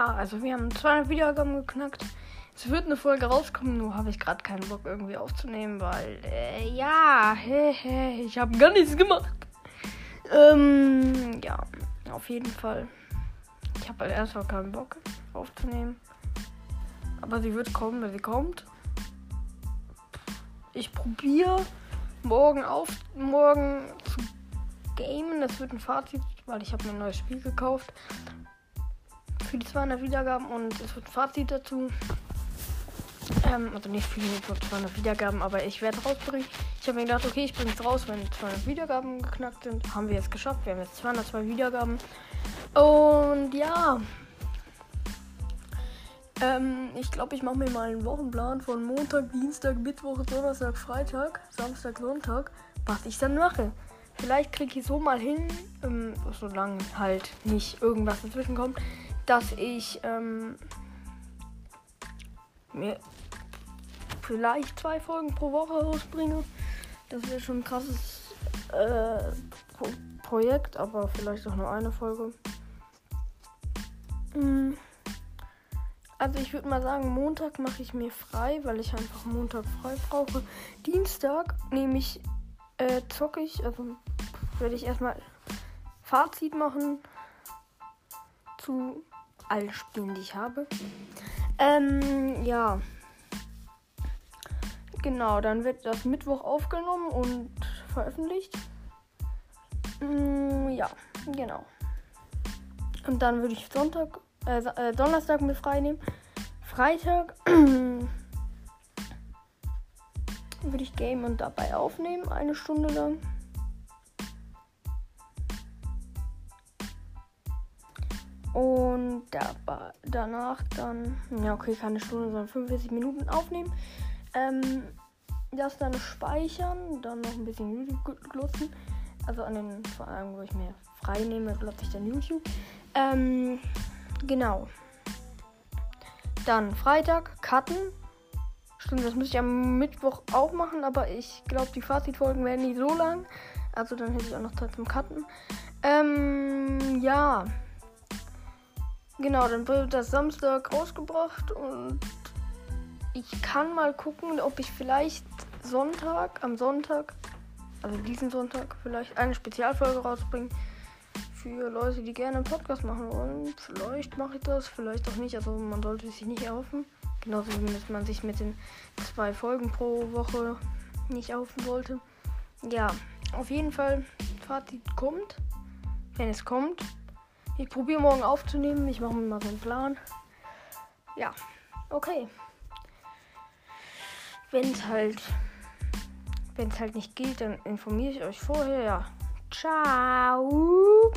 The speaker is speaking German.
ja, also wir haben 200 Wiedergaben geknackt. Es wird eine Folge rauskommen, nur habe ich gerade keinen Bock irgendwie aufzunehmen, weil, äh, ja, he, he, ich habe gar nichts gemacht. Ähm, ja, auf jeden Fall. Ich habe halt erstmal keinen Bock aufzunehmen. Aber sie wird kommen, wenn sie kommt. Ich probiere morgen auf, morgen zu gamen. Das wird ein Fazit, weil ich habe mir ein neues Spiel gekauft. Für die 200 Wiedergaben und es wird ein Fazit dazu. Ähm, also nicht für die 200 Wiedergaben, aber ich werde rausbringen. Ich habe mir gedacht, okay, ich bringe es raus, wenn 200 Wiedergaben geknackt sind. Haben wir jetzt geschafft. Wir haben jetzt 202 Wiedergaben. Und ja. Ähm, ich glaube, ich mache mir mal einen Wochenplan von Montag, Dienstag, Mittwoch, Donnerstag, Freitag, Samstag, Sonntag, was ich dann mache. Vielleicht kriege ich so mal hin, ähm, solange halt nicht irgendwas dazwischen kommt, dass ich ähm, mir vielleicht zwei Folgen pro Woche rausbringe. Das wäre schon ein krasses äh, Pro Projekt, aber vielleicht auch nur eine Folge. Mm. Also ich würde mal sagen, Montag mache ich mir frei, weil ich einfach Montag frei brauche. Dienstag nehme ich, äh, zocke ich, also werde ich erstmal Fazit machen zu allen Spielen, die ich habe. Ähm, ja. Genau, dann wird das Mittwoch aufgenommen und veröffentlicht. Mm, ja, genau. Und dann würde ich Sonntag, äh, äh, Donnerstag mir frei nehmen. Freitag würde ich Game und dabei aufnehmen, eine Stunde lang. Und danach dann, ja okay, keine Stunde, sondern 45 Minuten aufnehmen. Ähm, das dann speichern, dann noch ein bisschen YouTube glotzen. Also an den Tagen, wo ich mir frei nehme, glotze ich dann YouTube. Ähm, genau. Dann Freitag, Cutten. Stimmt, das müsste ich am Mittwoch auch machen, aber ich glaube, die Fazitfolgen werden nicht so lang. Also dann hätte ich auch noch Zeit zum Cutten. Ähm, ja. Genau, dann wird das Samstag rausgebracht und ich kann mal gucken, ob ich vielleicht Sonntag, am Sonntag, also diesen Sonntag, vielleicht eine Spezialfolge rausbringe für Leute, die gerne einen Podcast machen wollen. Vielleicht mache ich das, vielleicht auch nicht. Also man sollte sich nicht erhoffen. Genauso wie man sich mit den zwei Folgen pro Woche nicht erhoffen sollte. Ja, auf jeden Fall, Fazit kommt. Wenn es kommt. Ich probiere morgen aufzunehmen. Ich mache mir mal so einen Plan. Ja, okay. Wenn es halt, wenn es halt nicht geht, dann informiere ich euch vorher. Ja. Ciao.